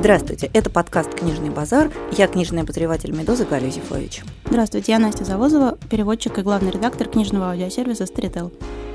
Здравствуйте, это подкаст «Книжный базар». Я книжный обозреватель «Медузы» Галя Юзефович. Здравствуйте, я Настя Завозова, переводчик и главный редактор книжного аудиосервиса «Старител».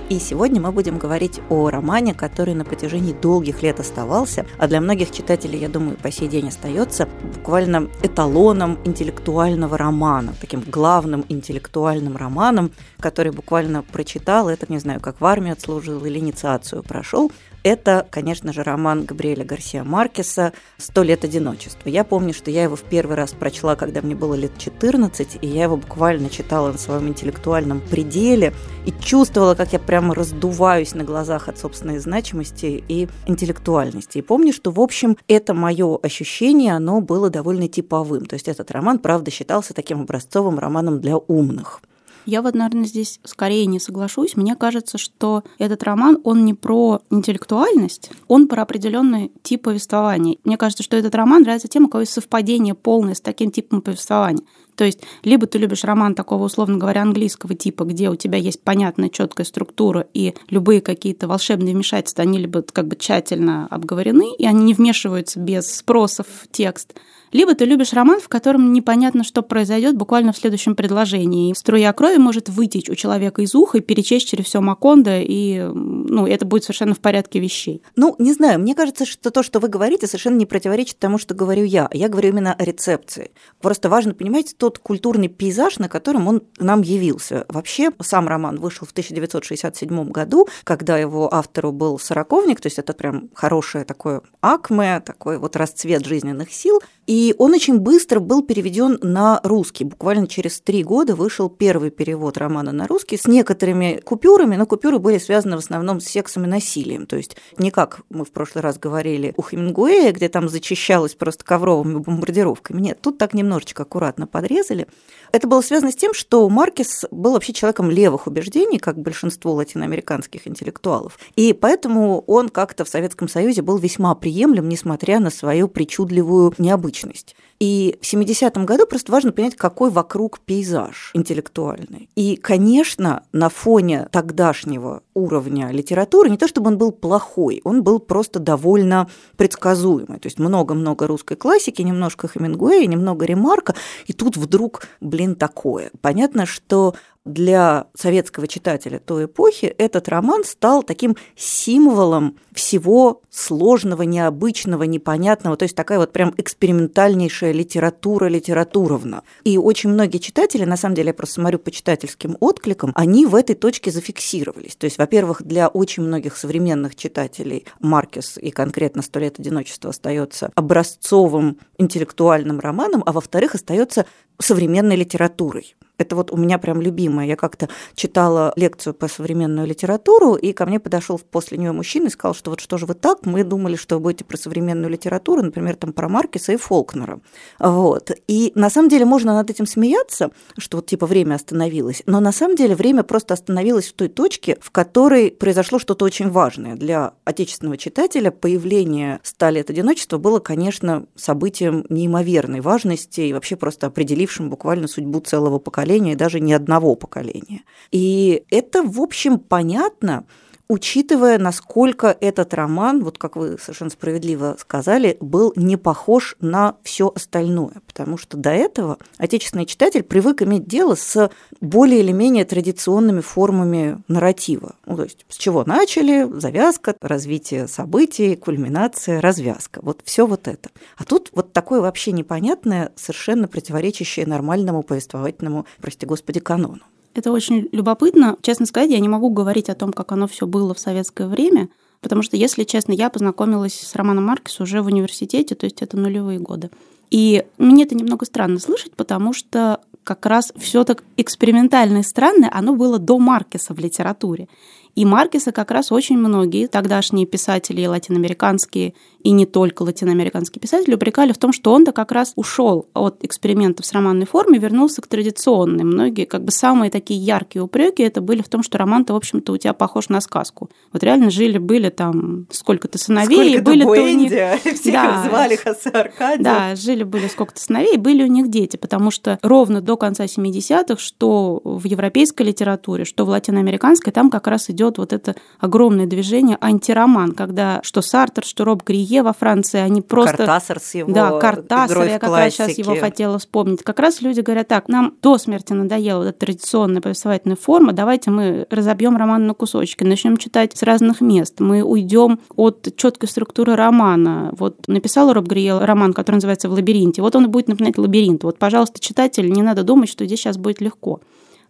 И сегодня мы будем говорить о романе, который на протяжении долгих лет оставался, а для многих читателей, я думаю, по сей день остается буквально эталоном интеллектуального романа, таким главным интеллектуальным романом, который буквально прочитал, это не знаю, как в армии отслужил или инициацию прошел, это, конечно же, роман Габриэля Гарсия Маркеса «Сто лет одиночества». Я помню, что я его в первый раз прочла, когда мне было лет 14, и я его буквально читала на своем интеллектуальном пределе и чувствовала, как я прямо раздуваюсь на глазах от собственной значимости и интеллектуальности. И помню, что, в общем, это мое ощущение, оно было довольно типовым. То есть этот роман, правда, считался таким образцовым романом для умных. Я вот, наверное, здесь скорее не соглашусь. Мне кажется, что этот роман, он не про интеллектуальность, он про определенный тип повествования. Мне кажется, что этот роман нравится тем, у кого есть совпадение полное с таким типом повествования. То есть либо ты любишь роман такого, условно говоря, английского типа, где у тебя есть понятная четкая структура, и любые какие-то волшебные вмешательства, они либо как бы тщательно обговорены, и они не вмешиваются без спросов в текст, либо ты любишь роман, в котором непонятно, что произойдет буквально в следующем предложении. Струя крови может вытечь у человека из уха и перечесть через все Макондо, и ну, это будет совершенно в порядке вещей. Ну, не знаю, мне кажется, что то, что вы говорите, совершенно не противоречит тому, что говорю я. Я говорю именно о рецепции. Просто важно понимать тот культурный пейзаж, на котором он нам явился. Вообще, сам роман вышел в 1967 году, когда его автору был сороковник, то есть это прям хорошее такое акме, такой вот расцвет жизненных сил. И он очень быстро был переведен на русский. Буквально через три года вышел первый перевод романа на русский с некоторыми купюрами, но купюры были связаны в основном с сексом и насилием. То есть не как мы в прошлый раз говорили у Хемингуэя, где там зачищалось просто ковровыми бомбардировками. Нет, тут так немножечко аккуратно подрезали. Это было связано с тем, что Маркес был вообще человеком левых убеждений, как большинство латиноамериканских интеллектуалов. И поэтому он как-то в Советском Союзе был весьма приемлем, несмотря на свою причудливую необычность личность. И в 70-м году просто важно понять, какой вокруг пейзаж интеллектуальный. И, конечно, на фоне тогдашнего уровня литературы, не то чтобы он был плохой, он был просто довольно предсказуемый. То есть много-много русской классики, немножко Хемингуэя, немного Ремарка, и тут вдруг, блин, такое. Понятно, что для советского читателя той эпохи этот роман стал таким символом всего сложного, необычного, непонятного, то есть такая вот прям экспериментальнейшая литература литературовна. И очень многие читатели, на самом деле я просто смотрю по читательским откликам, они в этой точке зафиксировались. То есть, во-первых, для очень многих современных читателей Маркес и конкретно «Сто лет одиночества» остается образцовым интеллектуальным романом, а во-вторых, остается современной литературой. Это вот у меня прям любимое. Я как-то читала лекцию по современную литературу, и ко мне подошел после нее мужчина и сказал, что вот что же вы так, мы думали, что вы будете про современную литературу, например, там про Маркеса и Фолкнера. Вот. И на самом деле можно над этим смеяться, что вот типа время остановилось, но на самом деле время просто остановилось в той точке, в которой произошло что-то очень важное. Для отечественного читателя появление «Ста лет одиночества» было, конечно, событием неимоверной важности и вообще просто определившим буквально судьбу целого поколения поколения, даже не одного поколения. И это, в общем, понятно, учитывая, насколько этот роман, вот как вы совершенно справедливо сказали, был не похож на все остальное, потому что до этого отечественный читатель привык иметь дело с более или менее традиционными формами нарратива. Ну, то есть с чего начали, завязка, развитие событий, кульминация, развязка. Вот все вот это. А тут вот такое вообще непонятное, совершенно противоречащее нормальному повествовательному, прости господи, канону. Это очень любопытно. Честно сказать, я не могу говорить о том, как оно все было в советское время, потому что, если честно, я познакомилась с Романом Маркес уже в университете, то есть это нулевые годы. И мне это немного странно слышать, потому что как раз все так экспериментально и странное, оно было до Маркеса в литературе. И Маркеса как раз очень многие тогдашние писатели латиноамериканские и не только латиноамериканские писатели упрекали в том, что он-то как раз ушел от экспериментов с романной формой, вернулся к традиционной. Многие как бы самые такие яркие упреки это были в том, что роман-то, в общем-то, у тебя похож на сказку. Вот реально жили-были там сколько-то сыновей, сколько были то у них... Всех да, звали Хосе Аркадий. Да, жили-были сколько-то сыновей, были у них дети, потому что ровно до конца 70-х, что в европейской литературе, что в латиноамериканской, там как раз идет идет вот это огромное движение антироман, когда что Сартер, что Роб Грие во Франции, они просто... Картасар с его Да, Картасар, я как раз сейчас его хотела вспомнить. Как раз люди говорят так, нам до смерти надоела эта традиционная повествовательная форма, давайте мы разобьем роман на кусочки, начнем читать с разных мест, мы уйдем от четкой структуры романа. Вот написал Роб Грие роман, который называется «В лабиринте», вот он будет напоминать лабиринт. Вот, пожалуйста, читатель, не надо думать, что здесь сейчас будет легко.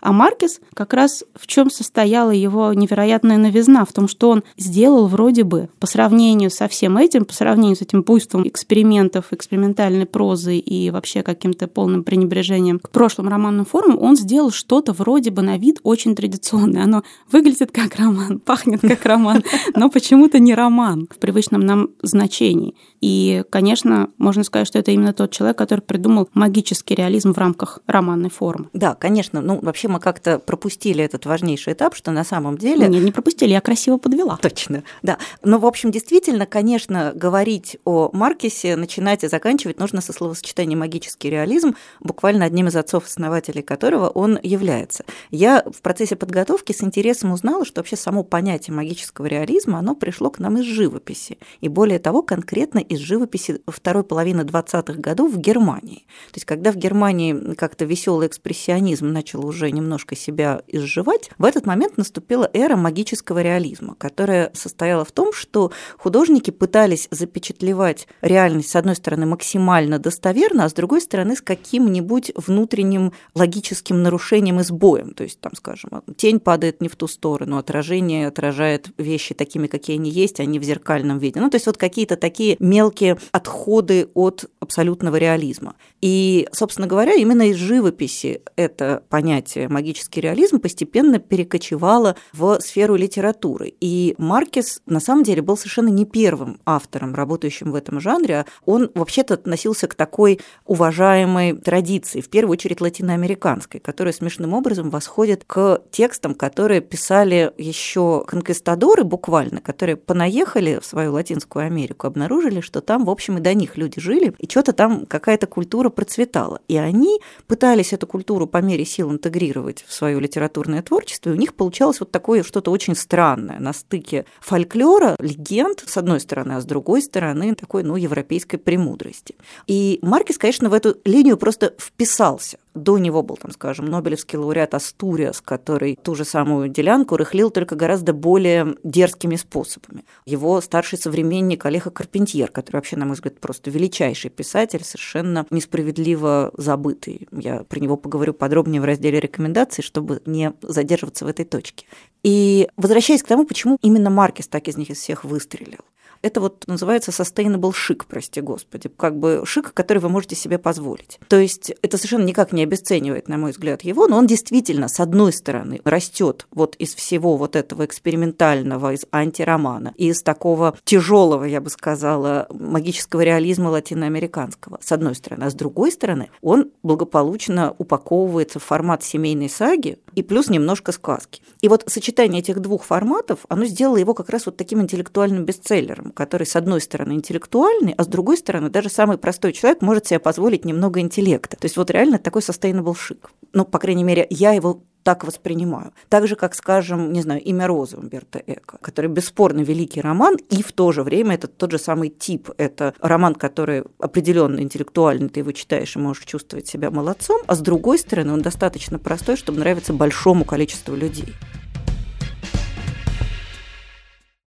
А Маркес как раз в чем состояла его невероятная новизна, в том, что он сделал вроде бы по сравнению со всем этим, по сравнению с этим буйством экспериментов, экспериментальной прозы и вообще каким-то полным пренебрежением к прошлым романным формам, он сделал что-то вроде бы на вид очень традиционное. Оно выглядит как роман, пахнет как роман, но почему-то не роман в привычном нам значении. И, конечно, можно сказать, что это именно тот человек, который придумал магический реализм в рамках романной формы. Да, конечно. Ну, вообще мы как-то пропустили этот важнейший этап, что на самом деле... Нет, не пропустили, я красиво подвела. Точно, да. Но, в общем, действительно, конечно, говорить о Маркесе, начинать и заканчивать нужно со словосочетанием «магический реализм», буквально одним из отцов-основателей которого он является. Я в процессе подготовки с интересом узнала, что вообще само понятие магического реализма, оно пришло к нам из живописи. И более того, конкретно из живописи второй половины 20-х годов в Германии. То есть, когда в Германии как-то веселый экспрессионизм начал уже немножко себя изживать, в этот момент наступила эра магического реализма, которая состояла в том, что художники пытались запечатлевать реальность, с одной стороны, максимально достоверно, а с другой стороны, с каким-нибудь внутренним логическим нарушением и сбоем. То есть, там, скажем, тень падает не в ту сторону, отражение отражает вещи такими, какие они есть, а не в зеркальном виде. Ну, то есть, вот какие-то такие мелкие отходы от абсолютного реализма. И, собственно говоря, именно из живописи это понятие магический реализм постепенно перекочевало в сферу литературы. И Маркес на самом деле был совершенно не первым автором, работающим в этом жанре. Он вообще-то относился к такой уважаемой традиции, в первую очередь латиноамериканской, которая смешным образом восходит к текстам, которые писали еще конкистадоры буквально, которые понаехали в свою Латинскую Америку, обнаружили, что там, в общем, и до них люди жили, и что-то там какая-то культура процветала. И они пытались эту культуру по мере сил интегрировать в свое литературное творчество, и у них получалось вот такое что-то очень странное на стыке фольклора, легенд, с одной стороны, а с другой стороны, такой, ну, европейской премудрости. И Маркес, конечно, в эту линию просто вписался. До него был, там, скажем, Нобелевский лауреат Астуриас, который ту же самую делянку рыхлил только гораздо более дерзкими способами. Его старший современник Олега Карпентьер, который вообще, на мой взгляд, просто величайший писатель, совершенно несправедливо забытый. Я про него поговорю подробнее в разделе рекомендаций, чтобы не задерживаться в этой точке. И возвращаясь к тому, почему именно Маркес так из них из всех выстрелил. Это вот называется sustainable шик, прости господи, как бы шик, который вы можете себе позволить. То есть это совершенно никак не обесценивает, на мой взгляд, его, но он действительно, с одной стороны, растет вот из всего вот этого экспериментального, из антиромана, из такого тяжелого, я бы сказала, магического реализма латиноамериканского, с одной стороны. А с другой стороны, он благополучно упаковывается в формат семейной саги и плюс немножко сказки. И вот сочетание этих двух форматов, оно сделало его как раз вот таким интеллектуальным бестселлером, который, с одной стороны, интеллектуальный, а с другой стороны, даже самый простой человек может себе позволить немного интеллекта. То есть вот реально такой sustainable шик. Ну, по крайней мере, я его так воспринимаю. Так же, как, скажем, не знаю, «Имя Розы» Умберто Эко, который бесспорно великий роман, и в то же время это тот же самый тип. Это роман, который определенно интеллектуальный, ты его читаешь и можешь чувствовать себя молодцом, а с другой стороны он достаточно простой, чтобы нравиться большому количеству людей.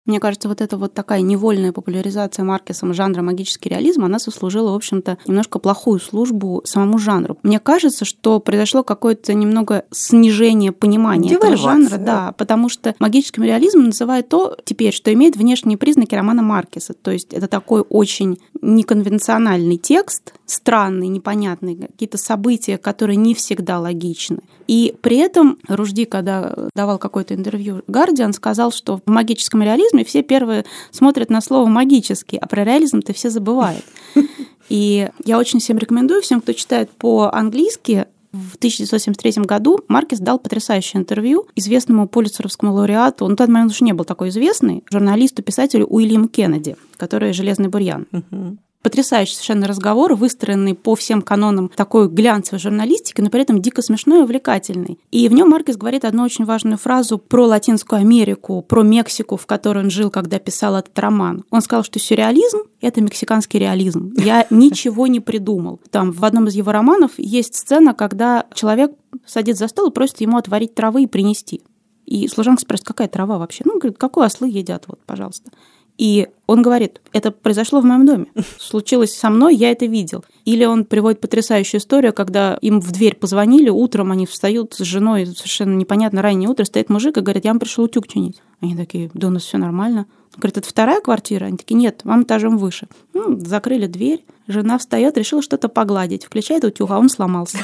Мне кажется, вот эта вот такая невольная популяризация Маркесом жанра магический реализм, она сослужила, в общем-то, немножко плохую службу самому жанру. Мне кажется, что произошло какое-то немного снижение понимания этого жанра, да, потому что магическим реализмом называют то теперь, что имеет внешние признаки романа Маркеса. То есть это такой очень неконвенциональный текст, странный, непонятный, какие-то события, которые не всегда логичны. И при этом Ружди, когда давал какое-то интервью Гардиан, сказал, что в магическом реализме все первые смотрят на слово «магический», а про реализм-то все забывают. И я очень всем рекомендую, всем, кто читает по-английски, в 1973 году Маркес дал потрясающее интервью известному полицеровскому лауреату, он на тот момент уже не был такой известный, журналисту, писателю Уильям Кеннеди, который «Железный бурьян». Потрясающий совершенно разговор, выстроенный по всем канонам такой глянцевой журналистики, но при этом дико смешной и увлекательный. И в нем Маркес говорит одну очень важную фразу про Латинскую Америку, про Мексику, в которой он жил, когда писал этот роман. Он сказал, что сюрреализм — это мексиканский реализм. Я ничего не придумал. Там в одном из его романов есть сцена, когда человек садится за стол и просит ему отварить травы и принести. И служанка спрашивает, какая трава вообще? Ну, говорит, какой ослы едят, вот, пожалуйста. И он говорит, это произошло в моем доме, случилось со мной, я это видел. Или он приводит потрясающую историю, когда им в дверь позвонили, утром они встают с женой, совершенно непонятно, раннее утро, стоит мужик и говорит, я вам пришел утюг чинить. Они такие, да у нас все нормально. Говорит, это вторая квартира? Они такие, нет, вам этажом выше. Ну, закрыли дверь, жена встает, решила что-то погладить, включает утюг, а он сломался.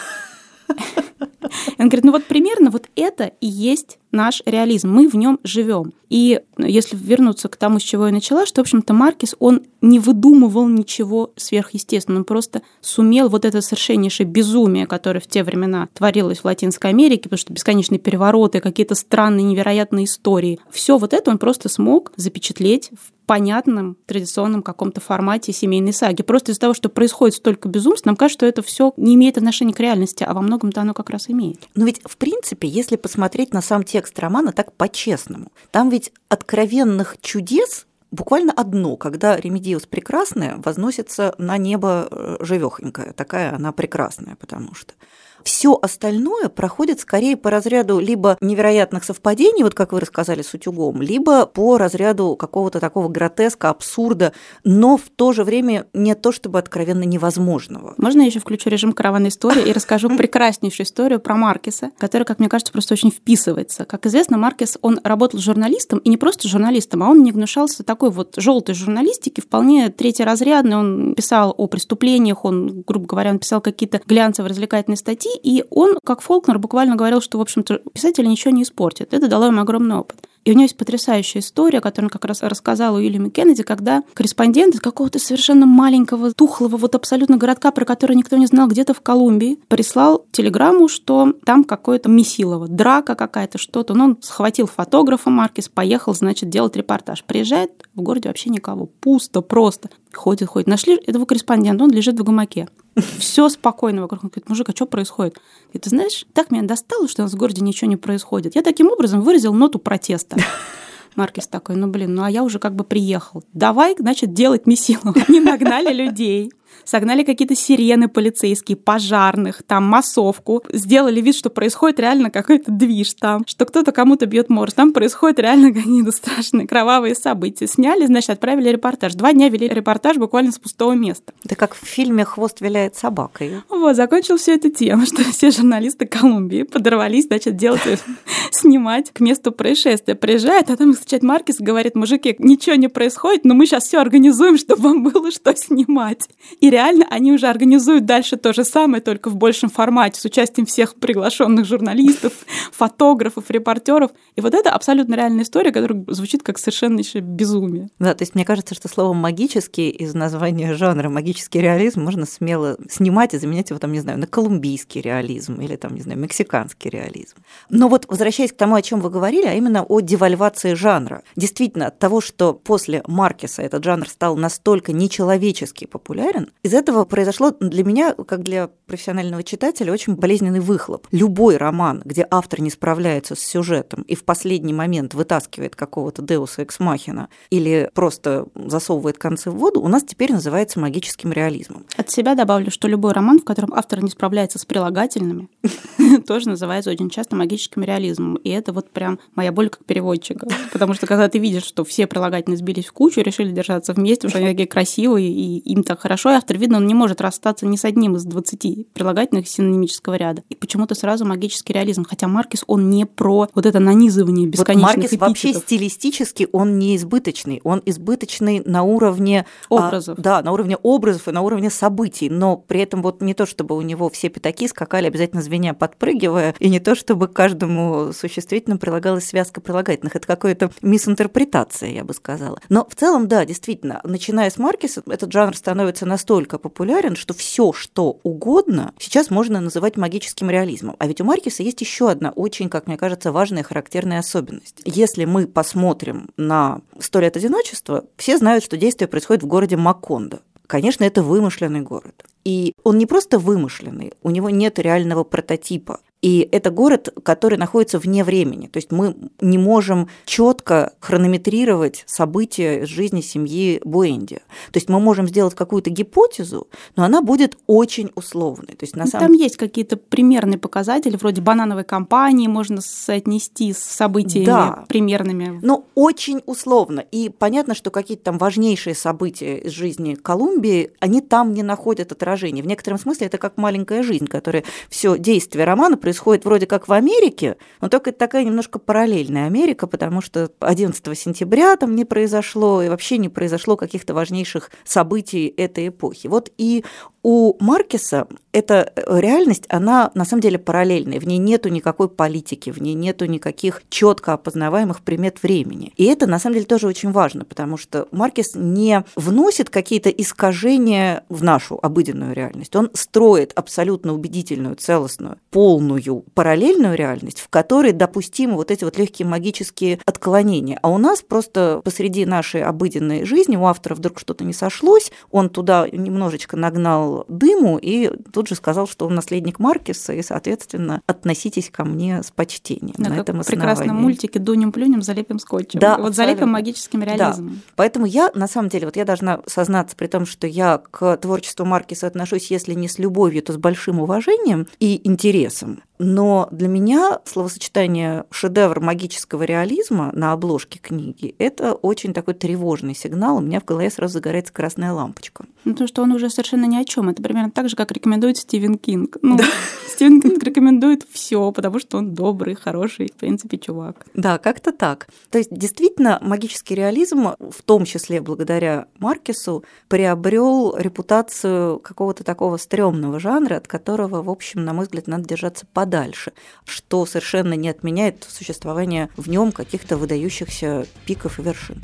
Он говорит, ну вот примерно вот это и есть наш реализм, мы в нем живем. И если вернуться к тому, с чего я начала, что, в общем-то, Маркис, он не выдумывал ничего сверхъестественного, он просто сумел вот это совершеннейшее безумие, которое в те времена творилось в Латинской Америке, потому что бесконечные перевороты, какие-то странные, невероятные истории, все вот это он просто смог запечатлеть в понятном традиционном каком-то формате семейной саги. Просто из-за того, что происходит столько безумств, нам кажется, что это все не имеет отношения к реальности, а во многом-то оно как раз имеет. Но ведь, в принципе, если посмотреть на сам текст романа так по-честному. Там ведь откровенных чудес буквально одно, когда Ремедиос прекрасная возносится на небо э, живехонькая, такая она прекрасная, потому что все остальное проходит скорее по разряду либо невероятных совпадений, вот как вы рассказали с утюгом, либо по разряду какого-то такого гротеска, абсурда, но в то же время не то чтобы откровенно невозможного. Можно я еще включу режим караванной истории и расскажу прекраснейшую историю про Маркеса, которая, как мне кажется, просто очень вписывается. Как известно, Маркес, он работал журналистом, и не просто журналистом, а он не гнушался такой вот желтой журналистики, вполне третьеразрядный. Он писал о преступлениях, он, грубо говоря, он писал какие-то глянцевые развлекательные статьи, и он, как Фолкнер, буквально говорил, что, в общем-то, писатель ничего не испортит. Это дало ему огромный опыт. И у него есть потрясающая история, которую он как раз рассказал Уильяму Кеннеди, когда корреспондент из какого-то совершенно маленького, тухлого, вот абсолютно городка, про который никто не знал, где-то в Колумбии, прислал телеграмму, что там какое-то месилово, драка какая-то, что-то. Но он схватил фотографа Маркис, поехал, значит, делать репортаж. Приезжает, в городе вообще никого, пусто просто. Ходит, ходит. Нашли этого корреспондента, он лежит в гамаке. Все спокойно вокруг. Он говорит, мужик, а что происходит? И ты знаешь, так меня достало, что у нас в городе ничего не происходит. Я таким образом выразил ноту протеста. Маркис такой, ну блин, ну а я уже как бы приехал. Давай, значит, делать месилу. Они нагнали людей согнали какие-то сирены полицейские, пожарных, там массовку, сделали вид, что происходит реально какой-то движ там, что кто-то кому-то бьет морж, там происходят реально какие-то страшные кровавые события. Сняли, значит, отправили репортаж. Два дня вели репортаж буквально с пустого места. Это как в фильме «Хвост виляет собакой». Вот, закончил все это тем, что все журналисты Колумбии подорвались, значит, делать, снимать к месту происшествия. Приезжает, а там встречает Маркис говорит, мужики, ничего не происходит, но мы сейчас все организуем, чтобы вам было что снимать. И реально они уже организуют дальше то же самое, только в большем формате, с участием всех приглашенных журналистов, фотографов, репортеров. И вот это абсолютно реальная история, которая звучит как совершенно еще безумие. Да, то есть мне кажется, что слово «магический» из названия жанра «магический реализм» можно смело снимать и заменять его, там, не знаю, на колумбийский реализм или, там, не знаю, мексиканский реализм. Но вот возвращаясь к тому, о чем вы говорили, а именно о девальвации жанра. Действительно, от того, что после Маркеса этот жанр стал настолько нечеловечески популярен, из этого произошло для меня, как для профессионального читателя, очень болезненный выхлоп. Любой роман, где автор не справляется с сюжетом и в последний момент вытаскивает какого-то Деуса Эксмахина или просто засовывает концы в воду, у нас теперь называется магическим реализмом. От себя добавлю, что любой роман, в котором автор не справляется с прилагательными, тоже называется очень часто магическим реализмом. И это вот прям моя боль как переводчика. Потому что когда ты видишь, что все прилагательные сбились в кучу, решили держаться вместе, что они такие красивые, и им так хорошо, автор автор, видно, он не может расстаться ни с одним из 20 прилагательных синонимического ряда. И почему-то сразу магический реализм. Хотя Маркис, он не про вот это нанизывание бесконечных вот Маркис эпитетов. вообще стилистически, он не избыточный. Он избыточный на уровне... А, образов. А, да, на уровне образов и на уровне событий. Но при этом вот не то, чтобы у него все пятаки скакали обязательно звеня, подпрыгивая, и не то, чтобы каждому существительному прилагалась связка прилагательных. Это какая-то мисинтерпретация, я бы сказала. Но в целом, да, действительно, начиная с Маркиса, этот жанр становится настолько настолько популярен, что все, что угодно, сейчас можно называть магическим реализмом. А ведь у Маркиса есть еще одна очень, как мне кажется, важная характерная особенность. Если мы посмотрим на «Сто лет одиночества», все знают, что действие происходит в городе Макондо. конечно, это вымышленный город. И он не просто вымышленный, у него нет реального прототипа. И это город, который находится вне времени. То есть мы не можем четко хронометрировать события из жизни семьи Буэнди. То есть мы можем сделать какую-то гипотезу, но она будет очень условной. То есть на ну, самом... Там есть какие-то примерные показатели, вроде банановой компании, можно соотнести с событиями да, примерными. Но очень условно. И понятно, что какие-то там важнейшие события из жизни Колумбии, они там не находят отражения. В некотором смысле это как маленькая жизнь, которая все действие романа происходит происходит вроде как в Америке, но только это такая немножко параллельная Америка, потому что 11 сентября там не произошло, и вообще не произошло каких-то важнейших событий этой эпохи. Вот и у Маркеса эта реальность, она на самом деле параллельная, в ней нету никакой политики, в ней нету никаких четко опознаваемых примет времени. И это на самом деле тоже очень важно, потому что Маркес не вносит какие-то искажения в нашу обыденную реальность, он строит абсолютно убедительную, целостную, полную параллельную реальность, в которой допустимы вот эти вот легкие магические отклонения. А у нас просто посреди нашей обыденной жизни у автора вдруг что-то не сошлось, он туда немножечко нагнал дыму и тут же сказал, что он наследник Маркеса, и, соответственно, относитесь ко мне с почтением да, на этом основании. прекрасном мультике «Дунем-плюнем, залепим скотчем». Да, вот залепим магическим реализмом. Да. Поэтому я, на самом деле, вот я должна сознаться при том, что я к творчеству Маркеса отношусь, если не с любовью, то с большим уважением и интересом. Но для меня словосочетание шедевр магического реализма на обложке книги – это очень такой тревожный сигнал. У меня в голове сразу загорается красная лампочка. Ну, то, что он уже совершенно ни о чем. Это примерно так же, как рекомендует Стивен Кинг. Ну, да. Стивен Кинг рекомендует все, потому что он добрый, хороший, в принципе, чувак. Да, как-то так. То есть, действительно, магический реализм, в том числе благодаря Маркесу, приобрел репутацию какого-то такого стрёмного жанра, от которого, в общем, на мой взгляд, надо держаться подальше подальше, что совершенно не отменяет существование в нем каких-то выдающихся пиков и вершин.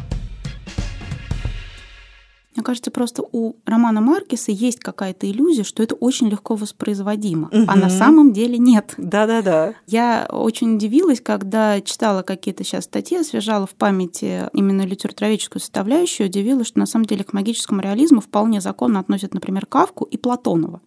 Мне кажется, просто у романа Маркеса есть какая-то иллюзия, что это очень легко воспроизводимо, угу. а на самом деле нет. Да-да-да. Я очень удивилась, когда читала какие-то сейчас статьи, освежала в памяти именно литературоведческую составляющую, удивилась, что на самом деле к магическому реализму вполне законно относят, например, Кавку и Платонова.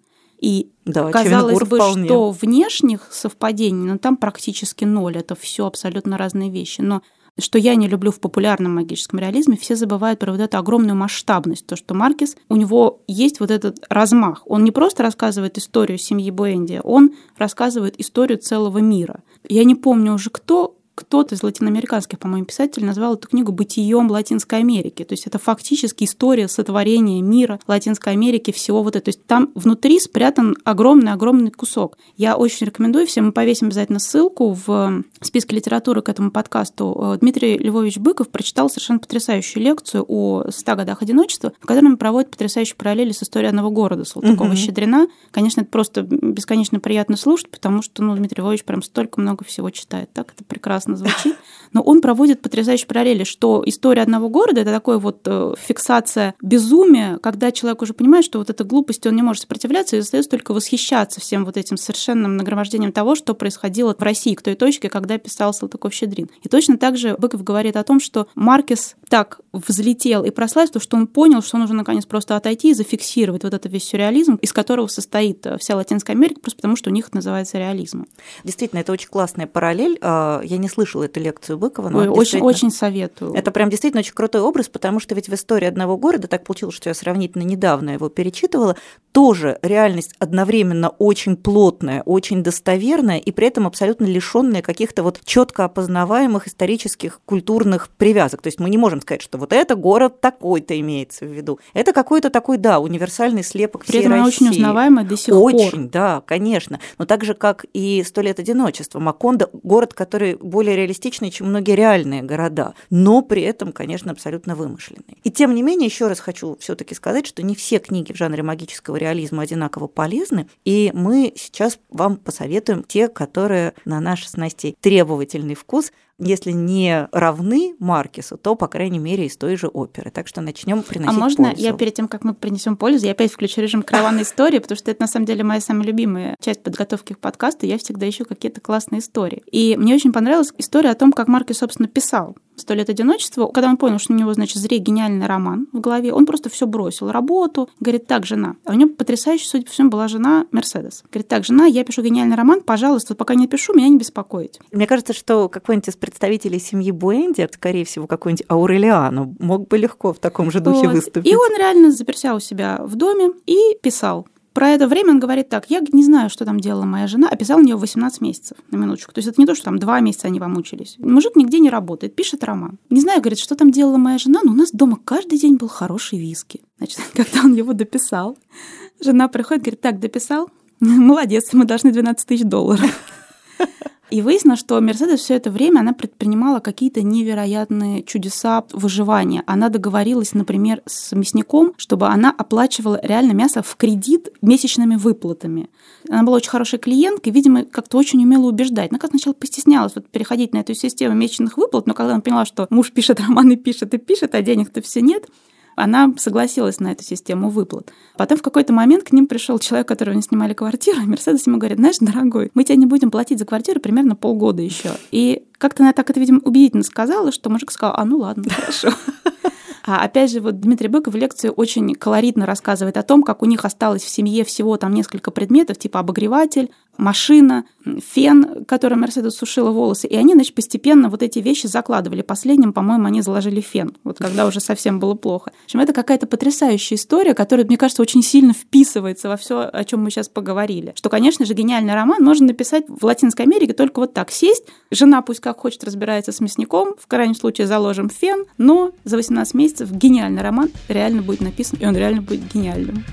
И да, казалось бы, вполне. что внешних совпадений, но там практически ноль. Это все абсолютно разные вещи. Но что я не люблю в популярном магическом реализме, все забывают про вот эту огромную масштабность, то, что Маркес, у него есть вот этот размах. Он не просто рассказывает историю семьи Буэнди, он рассказывает историю целого мира. Я не помню уже кто, кто-то из латиноамериканских, по-моему, писателей назвал эту книгу «Бытием Латинской Америки». То есть это фактически история сотворения мира Латинской Америки, всего вот это. То есть там внутри спрятан огромный-огромный кусок. Я очень рекомендую всем, мы повесим обязательно ссылку в списке литературы к этому подкасту. Дмитрий Львович Быков прочитал совершенно потрясающую лекцию о ста годах одиночества, в которой он проводит потрясающие параллели с историей одного города Салтыкова-Щедрина. Конечно, это просто бесконечно приятно слушать, потому что ну, Дмитрий Львович прям столько много всего читает. Так это прекрасно ужасно звучит, но он проводит потрясающие параллели, что история одного города — это такой вот э, фиксация безумия, когда человек уже понимает, что вот эта глупость, он не может сопротивляться, и остается только восхищаться всем вот этим совершенным нагромождением того, что происходило в России к той точке, когда писал Салтыков-Щедрин. И точно так же Быков говорит о том, что Маркес так взлетел и прославился, что он понял, что нужно наконец просто отойти и зафиксировать вот этот весь сюрреализм, из которого состоит э, вся Латинская Америка, просто потому что у них это называется реализмом. Действительно, это очень классная параллель. А, я не слышала эту лекцию Быкова. Но Ой, очень, очень советую. Это прям действительно очень крутой образ, потому что ведь в истории одного города так получилось, что я сравнительно недавно его перечитывала, тоже реальность одновременно очень плотная, очень достоверная и при этом абсолютно лишенная каких-то вот четко опознаваемых исторических, культурных привязок. То есть мы не можем сказать, что вот это город такой-то имеется в виду. Это какой-то такой, да, универсальный слепок При всей этом России. очень узнаваемый до сих очень, пор. Очень, да, конечно. Но так же, как и «Сто лет одиночества». Макондо – город, который более реалистичный, чем многие реальные города, но при этом, конечно, абсолютно вымышленный. И тем не менее, еще раз хочу все таки сказать, что не все книги в жанре магического реализма одинаково полезны, и мы сейчас вам посоветуем те, которые на наш с Настей требовательный вкус если не равны Маркесу, то, по крайней мере, из той же оперы. Так что начнем приносить А можно пользу. я перед тем, как мы принесем пользу, я опять включу режим караванной истории, потому что это на самом деле моя самая любимая часть подготовки к подкасту. Я всегда ищу какие-то классные истории. И мне очень понравилась история о том, как Маркес, собственно, писал «Сто лет одиночества». Когда он понял, что у него, значит, зрей гениальный роман в голове, он просто все бросил. Работу. Говорит, так, жена. А у него потрясающая, судя по всему, была жена Мерседес. Говорит, так, жена, я пишу гениальный роман, пожалуйста, пока не пишу, меня не беспокоить. Мне кажется, что какой-нибудь из представителей семьи Буэнди, скорее всего, какой-нибудь Аурелиану, мог бы легко в таком же духе Вот. выступить. И он реально заперся у себя в доме и писал. Про это время он говорит так, я не знаю, что там делала моя жена, а писал у нее 18 месяцев, на минуточку. То есть это не то, что там два месяца они помучились. Мужик нигде не работает, пишет роман. Не знаю, говорит, что там делала моя жена, но у нас дома каждый день был хороший виски. Значит, когда он его дописал, жена приходит, говорит, так, дописал? Молодец, мы должны 12 тысяч долларов. И выяснилось, что Мерседес все это время она предпринимала какие-то невероятные чудеса выживания. Она договорилась, например, с мясником, чтобы она оплачивала реально мясо в кредит месячными выплатами. Она была очень хорошей клиенткой, видимо, как-то очень умела убеждать. Она как сначала постеснялась вот переходить на эту систему месячных выплат, но когда она поняла, что муж пишет романы, пишет и пишет, а денег-то все нет, она согласилась на эту систему выплат. Потом в какой-то момент к ним пришел человек, которого они снимали квартиру, и Мерседес ему говорит, знаешь, дорогой, мы тебе не будем платить за квартиру примерно полгода еще. И как-то она так это, видимо, убедительно сказала, что мужик сказал, а ну ладно, хорошо. А опять же, вот Дмитрий Быков в лекции очень колоритно рассказывает о том, как у них осталось в семье всего там несколько предметов, типа обогреватель, машина, фен, которым Мерседес сушила волосы. И они, значит, постепенно вот эти вещи закладывали. Последним, по-моему, они заложили фен, вот когда уже совсем было плохо. В общем, это какая-то потрясающая история, которая, мне кажется, очень сильно вписывается во все, о чем мы сейчас поговорили. Что, конечно же, гениальный роман можно написать в Латинской Америке только вот так. Сесть, жена пусть как хочет разбирается с мясником, в крайнем случае заложим фен, но за 18 месяцев гениальный роман реально будет написан, и он реально будет гениальным.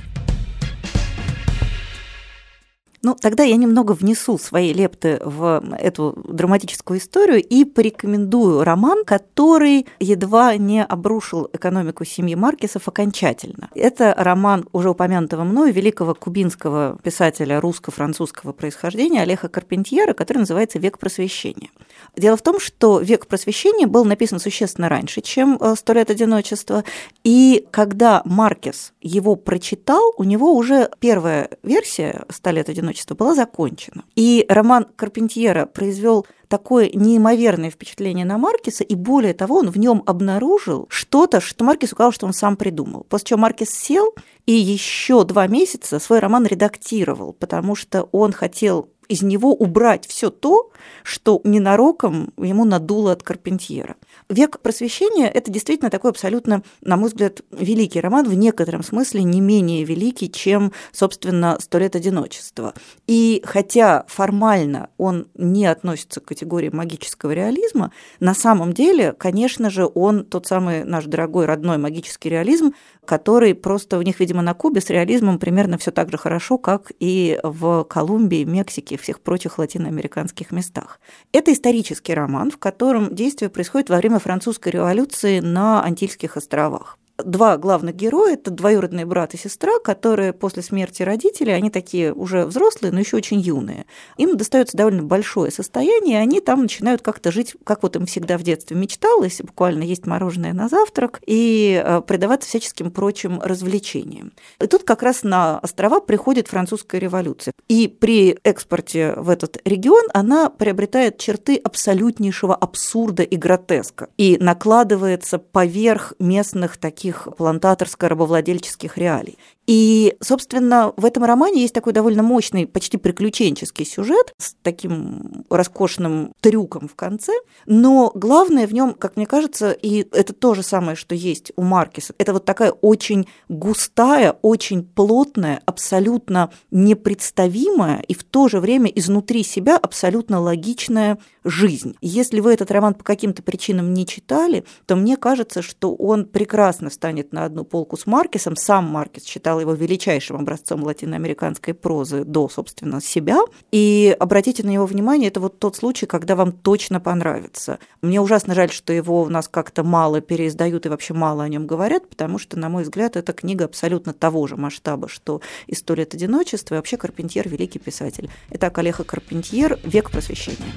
Ну, тогда я немного внесу свои лепты в эту драматическую историю и порекомендую роман, который едва не обрушил экономику семьи Маркесов окончательно. Это роман уже упомянутого мною великого кубинского писателя русско-французского происхождения Олега Карпентьера, который называется «Век просвещения». Дело в том, что «Век просвещения» был написан существенно раньше, чем «Сто лет одиночества», и когда Маркес его прочитал, у него уже первая версия «Ста лет одиночества» была закончена. И роман Карпентьера произвел такое неимоверное впечатление на Маркеса, и более того, он в нем обнаружил что-то, что Маркес сказал, что он сам придумал. После чего Маркес сел и еще два месяца свой роман редактировал, потому что он хотел из него убрать все то, что ненароком ему надуло от Карпентьера. «Век просвещения» – это действительно такой абсолютно, на мой взгляд, великий роман, в некотором смысле не менее великий, чем, собственно, «Сто лет одиночества». И хотя формально он не относится к категории магического реализма, на самом деле, конечно же, он тот самый наш дорогой родной магический реализм, который просто у них, видимо, на Кубе с реализмом примерно все так же хорошо, как и в Колумбии, Мексике и всех прочих латиноамериканских местах. Это исторический роман, в котором действие происходит во время французской революции на Антильских островах два главных героя, это двоюродный брат и сестра, которые после смерти родителей, они такие уже взрослые, но еще очень юные. Им достается довольно большое состояние, и они там начинают как-то жить, как вот им всегда в детстве мечталось, буквально есть мороженое на завтрак и э, предаваться всяческим прочим развлечениям. И тут как раз на острова приходит французская революция. И при экспорте в этот регион она приобретает черты абсолютнейшего абсурда и гротеска и накладывается поверх местных таких таких плантаторско-рабовладельческих реалий. И, собственно, в этом романе есть такой довольно мощный, почти приключенческий сюжет с таким роскошным трюком в конце. Но главное в нем, как мне кажется, и это то же самое, что есть у Маркиса, это вот такая очень густая, очень плотная, абсолютно непредставимая и в то же время изнутри себя абсолютно логичная жизнь. Если вы этот роман по каким-то причинам не читали, то мне кажется, что он прекрасно встанет на одну полку с Маркисом. Сам Маркис считал его величайшим образцом латиноамериканской прозы до, собственно, себя. И обратите на него внимание, это вот тот случай, когда вам точно понравится. Мне ужасно жаль, что его у нас как-то мало переиздают и вообще мало о нем говорят, потому что, на мой взгляд, эта книга абсолютно того же масштаба, что и «Сто лет одиночества», и вообще Карпентьер – великий писатель. Итак, Олега Карпентьер «Век просвещения».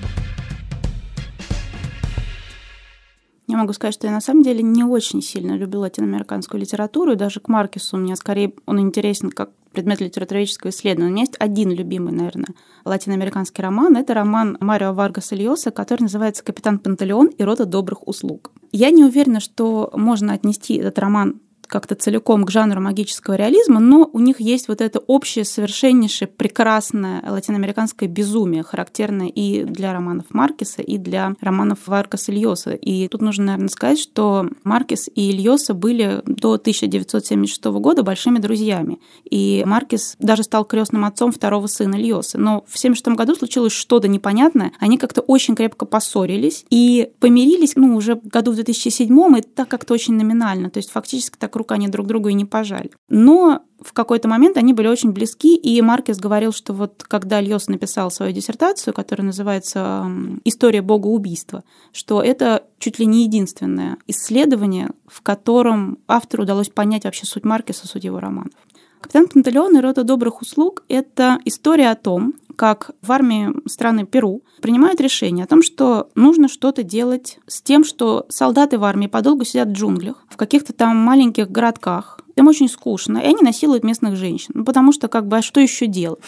Я могу сказать, что я на самом деле не очень сильно люблю латиноамериканскую литературу, и даже к Маркесу мне скорее он интересен как предмет литературоведческого исследования. У меня есть один любимый, наверное, латиноамериканский роман. Это роман Марио Варгаса Льоса, который называется «Капитан Пантелеон и рота добрых услуг». Я не уверена, что можно отнести этот роман как-то целиком к жанру магического реализма, но у них есть вот это общее, совершеннейшее, прекрасное латиноамериканское безумие, характерное и для романов Маркеса, и для романов Варкаса Ильоса. И тут нужно, наверное, сказать, что Маркес и Ильоса были до 1976 года большими друзьями. И Маркес даже стал крестным отцом второго сына Ильоса. Но в 1976 году случилось что-то непонятное. Они как-то очень крепко поссорились и помирились, ну, уже году в 2007 и так как-то очень номинально. То есть фактически так рука они друг другу и не пожали. Но в какой-то момент они были очень близки, и Маркес говорил, что вот когда Льос написал свою диссертацию, которая называется «История богоубийства», что это чуть ли не единственное исследование, в котором автору удалось понять вообще суть Маркеса, суть его романов. «Капитан Пантелеон и рота добрых услуг» — это история о том, как в армии страны Перу принимают решение о том, что нужно что-то делать с тем, что солдаты в армии подолгу сидят в джунглях, в каких-то там маленьких городках, им очень скучно, и они насилуют местных женщин. Ну, потому что, как бы, а что еще делать?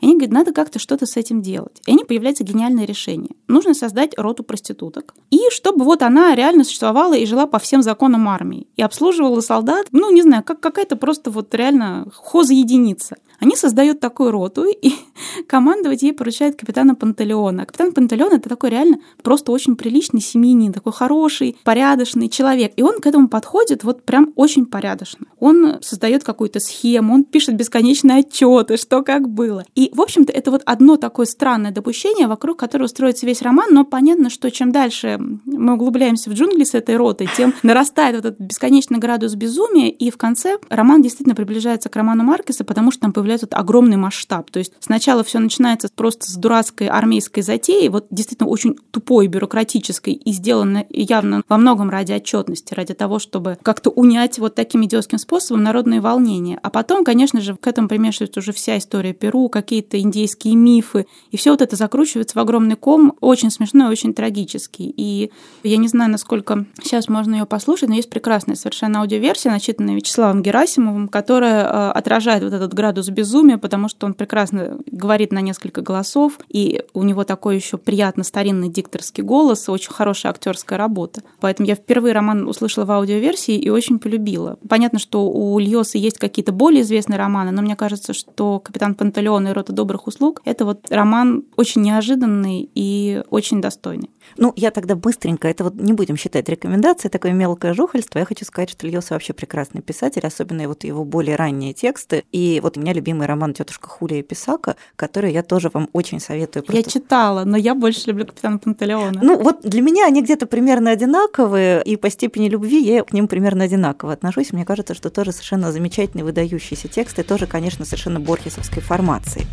И они говорят, надо как-то что-то с этим делать. И они появляется гениальное решение. Нужно создать роту проституток. И чтобы вот она реально существовала и жила по всем законам армии. И обслуживала солдат, ну, не знаю, как какая-то просто вот реально хозъединица. Они создают такую роту, и командовать ей поручает капитана Пантелеона. А капитан Пантелеон — это такой реально просто очень приличный семьянин, такой хороший, порядочный человек. И он к этому подходит вот прям очень порядочно он создает какую-то схему, он пишет бесконечные отчеты, что как было. И, в общем-то, это вот одно такое странное допущение, вокруг которого строится весь роман, но понятно, что чем дальше мы углубляемся в джунгли с этой ротой, тем нарастает вот этот бесконечный градус безумия, и в конце роман действительно приближается к роману Маркеса, потому что там появляется вот огромный масштаб. То есть сначала все начинается просто с дурацкой армейской затеи, вот действительно очень тупой, бюрократической, и сделано явно во многом ради отчетности, ради того, чтобы как-то унять вот таким идиотским способом народные волнения. А потом, конечно же, к этому примешивается уже вся история Перу, какие-то индейские мифы. И все вот это закручивается в огромный ком, очень смешной, очень трагический. И я не знаю, насколько сейчас можно ее послушать, но есть прекрасная совершенно аудиоверсия, начитанная Вячеславом Герасимовым, которая э, отражает вот этот градус безумия, потому что он прекрасно говорит на несколько голосов, и у него такой еще приятно старинный дикторский голос, очень хорошая актерская работа. Поэтому я впервые роман услышала в аудиоверсии и очень полюбила. Понятно, что у Льоса есть какие-то более известные романы, но мне кажется, что «Капитан Пантелеон» и «Рота добрых услуг» — это вот роман очень неожиданный и очень достойный. Ну, я тогда быстренько, это вот не будем считать рекомендацией, такое мелкое жухальство. Я хочу сказать, что Льоса вообще прекрасный писатель, особенно вот его более ранние тексты. И вот у меня любимый роман «Тетушка Хулия Писака», который я тоже вам очень советую. Просто... Я читала, но я больше люблю «Капитана Пантелеона». Ну, вот для меня они где-то примерно одинаковые, и по степени любви я к ним примерно одинаково отношусь. Мне кажется, что тоже совершенно замечательные, выдающиеся тексты, тоже, конечно, совершенно борхесовской формации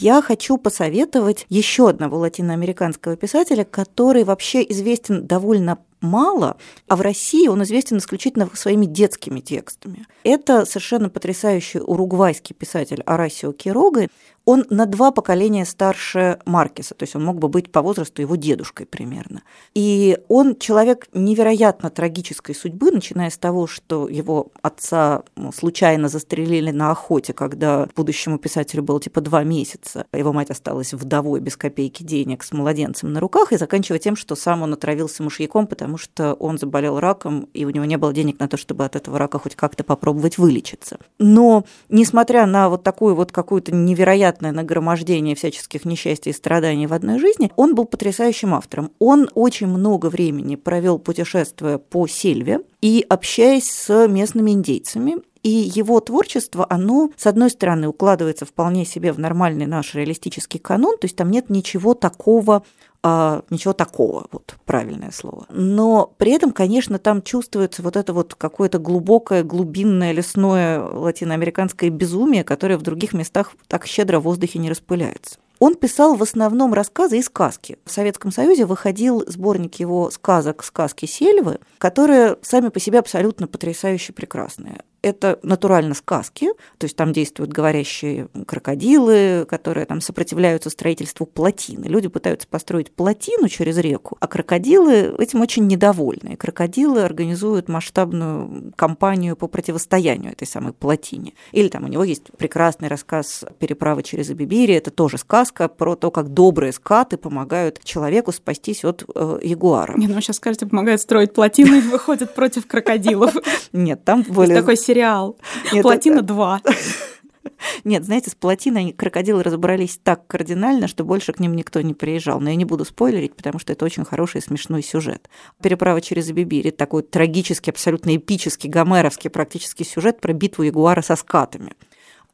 я хочу посоветовать еще одного латиноамериканского писателя, который вообще известен довольно мало, а в России он известен исключительно своими детскими текстами. Это совершенно потрясающий уругвайский писатель Арасио Кирога. Он на два поколения старше Маркеса, то есть он мог бы быть по возрасту его дедушкой примерно. И он человек невероятно трагической судьбы, начиная с того, что его отца ну, случайно застрелили на охоте, когда будущему писателю было типа два месяца. Его мать осталась вдовой без копейки денег с младенцем на руках, и заканчивая тем, что сам он отравился мышьяком, потому что он заболел раком, и у него не было денег на то, чтобы от этого рака хоть как-то попробовать вылечиться. Но, несмотря на вот такую вот какую-то невероятную невероятное нагромождение всяческих несчастий и страданий в одной жизни, он был потрясающим автором. Он очень много времени провел путешествуя по сельве и общаясь с местными индейцами, и его творчество, оно, с одной стороны, укладывается вполне себе в нормальный наш реалистический канон, то есть там нет ничего такого а, ничего такого, вот правильное слово. Но при этом, конечно, там чувствуется вот это вот какое-то глубокое, глубинное, лесное латиноамериканское безумие, которое в других местах так щедро в воздухе не распыляется. Он писал в основном рассказы и сказки. В Советском Союзе выходил сборник его сказок «Сказки Сельвы», которые сами по себе абсолютно потрясающе прекрасные. Это натурально сказки, то есть там действуют говорящие крокодилы, которые там сопротивляются строительству плотины. Люди пытаются построить плотину через реку, а крокодилы этим очень недовольны. И крокодилы организуют масштабную кампанию по противостоянию этой самой плотине. Или там у него есть прекрасный рассказ «Переправа через Абибири», это тоже сказка про то, как добрые скаты помогают человеку спастись от э, ягуара. Не, ну сейчас скажете, помогают строить плотину и выходят против крокодилов. Нет, там более... Такой сериал. Плотина 2. Нет, знаете, с плотиной крокодилы разобрались так кардинально, что больше к ним никто не приезжал. Но я не буду спойлерить, потому что это очень хороший и смешной сюжет. Переправа через Бибири – такой трагический, абсолютно эпический, гомеровский практически сюжет про битву ягуара со скатами.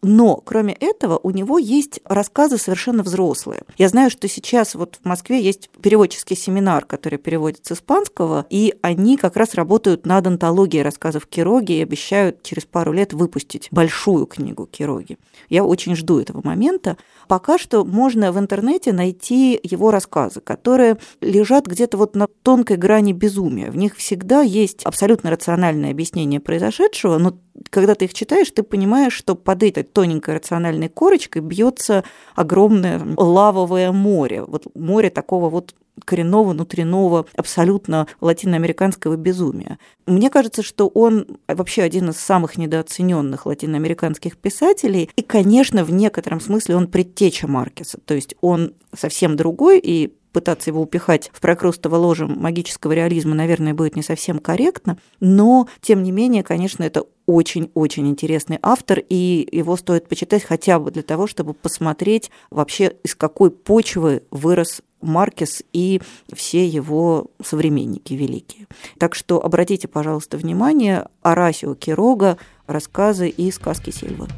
Но, кроме этого, у него есть рассказы совершенно взрослые. Я знаю, что сейчас вот в Москве есть переводческий семинар, который переводит с испанского, и они как раз работают над антологией рассказов Кироги и обещают через пару лет выпустить большую книгу Кироги. Я очень жду этого момента. Пока что можно в интернете найти его рассказы, которые лежат где-то вот на тонкой грани безумия. В них всегда есть абсолютно рациональное объяснение произошедшего, но когда ты их читаешь, ты понимаешь, что под этой тоненькой рациональной корочкой бьется огромное лавовое море. Вот море такого вот коренного, внутреннего, абсолютно латиноамериканского безумия. Мне кажется, что он вообще один из самых недооцененных латиноамериканских писателей, и, конечно, в некотором смысле он предтеча Маркеса, то есть он совсем другой, и пытаться его упихать в прокрустово ложе магического реализма, наверное, будет не совсем корректно, но, тем не менее, конечно, это очень-очень интересный автор, и его стоит почитать хотя бы для того, чтобы посмотреть вообще, из какой почвы вырос Маркес и все его современники великие. Так что обратите, пожалуйста, внимание, Арасио Кирога, рассказы и сказки Сильвы.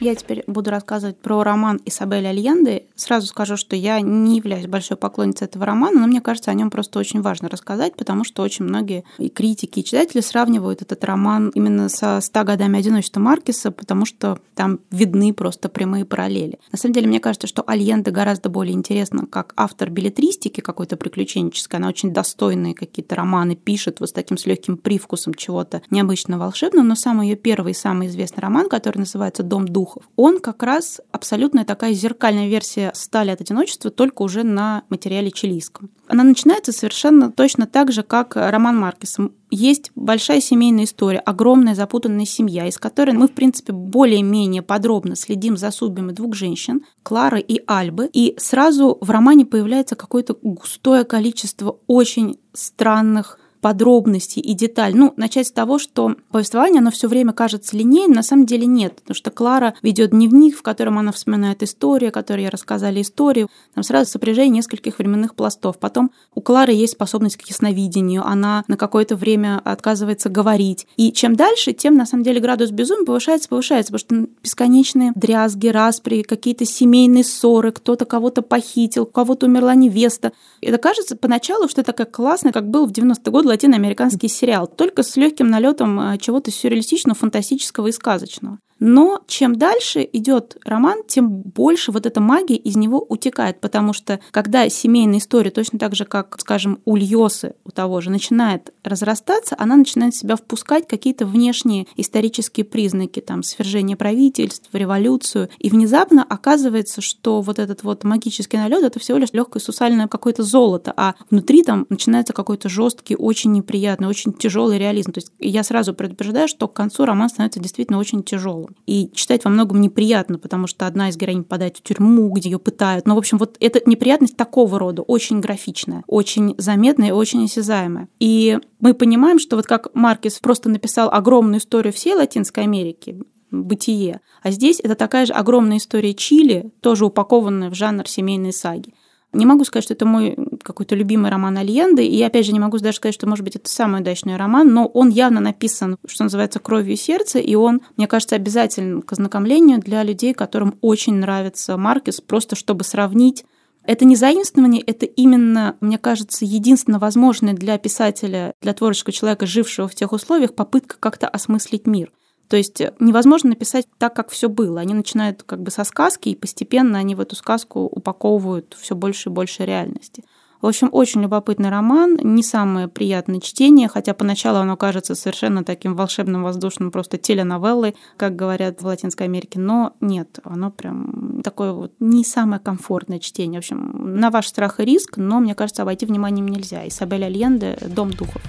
Я теперь буду рассказывать про роман Исабель Альенды. Сразу скажу, что я не являюсь большой поклонницей этого романа, но мне кажется, о нем просто очень важно рассказать, потому что очень многие и критики, и читатели сравнивают этот роман именно со «Ста годами одиночества» Маркеса, потому что там видны просто прямые параллели. На самом деле, мне кажется, что Альенда гораздо более интересна как автор билетристики какой-то приключенческой. Она очень достойные какие-то романы пишет вот с таким с легким привкусом чего-то необычно волшебного, но самый ее первый и самый известный роман, который называется «Дом духа», духов. Он как раз абсолютная такая зеркальная версия «Стали от одиночества», только уже на материале чилийском. Она начинается совершенно точно так же, как роман Маркеса. Есть большая семейная история, огромная запутанная семья, из которой мы, в принципе, более-менее подробно следим за судьбами двух женщин, Клары и Альбы, и сразу в романе появляется какое-то густое количество очень странных подробностей и деталь. Ну, начать с того, что повествование, оно все время кажется линейным, на самом деле нет, потому что Клара ведет дневник, в котором она вспоминает историю, я рассказали историю. Там сразу сопряжение нескольких временных пластов. Потом у Клары есть способность к ясновидению, она на какое-то время отказывается говорить. И чем дальше, тем на самом деле градус безумия повышается, повышается, потому что бесконечные дрязги, распри, какие-то семейные ссоры, кто-то кого-то похитил, у кого-то умерла невеста. Это кажется поначалу, что это такая классная, как был в 90-е годы латиноамериканский сериал, только с легким налетом э, чего-то сюрреалистичного, фантастического и сказочного. Но чем дальше идет роман, тем больше вот эта магия из него утекает, потому что когда семейная история, точно так же, как, скажем, у Льосы, у того же, начинает разрастаться, она начинает в себя впускать какие-то внешние исторические признаки, там, свержение правительств, революцию, и внезапно оказывается, что вот этот вот магический налет это всего лишь легкое сусальное какое-то золото, а внутри там начинается какой-то жесткий, очень неприятный, очень тяжелый реализм. То есть я сразу предупреждаю, что к концу роман становится действительно очень тяжелым. И читать во многом неприятно, потому что одна из героинь попадает в тюрьму, где ее пытают. Но, в общем, вот эта неприятность такого рода, очень графичная, очень заметная и очень осязаемая. И мы понимаем, что вот как Маркес просто написал огромную историю всей Латинской Америки, бытие. А здесь это такая же огромная история Чили, тоже упакованная в жанр семейной саги. Не могу сказать, что это мой какой-то любимый роман Альенды, и опять же не могу даже сказать, что, может быть, это самый удачный роман, но он явно написан, что называется, кровью и сердце, и он, мне кажется, обязателен к ознакомлению для людей, которым очень нравится Маркес, просто чтобы сравнить это не заимствование, это именно, мне кажется, единственно возможное для писателя, для творческого человека, жившего в тех условиях, попытка как-то осмыслить мир. То есть э, невозможно написать так, как все было. Они начинают как бы со сказки, и постепенно они в эту сказку упаковывают все больше и больше реальности. В общем, очень любопытный роман, не самое приятное чтение, хотя поначалу оно кажется совершенно таким волшебным, воздушным, просто теленовеллой, как говорят в Латинской Америке, но нет, оно прям такое вот не самое комфортное чтение. В общем, на ваш страх и риск, но, мне кажется, обойти вниманием нельзя. Изабель Альенде «Дом духов».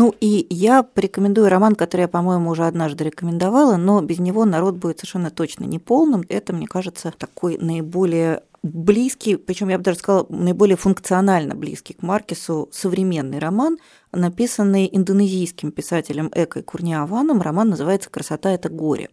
Ну и я порекомендую роман, который я, по-моему, уже однажды рекомендовала, но без него народ будет совершенно точно неполным. Это, мне кажется, такой наиболее близкий, причем я бы даже сказала, наиболее функционально близкий к Маркесу современный роман, написанный индонезийским писателем Экой Курниаваном. Роман называется «Красота – это горе».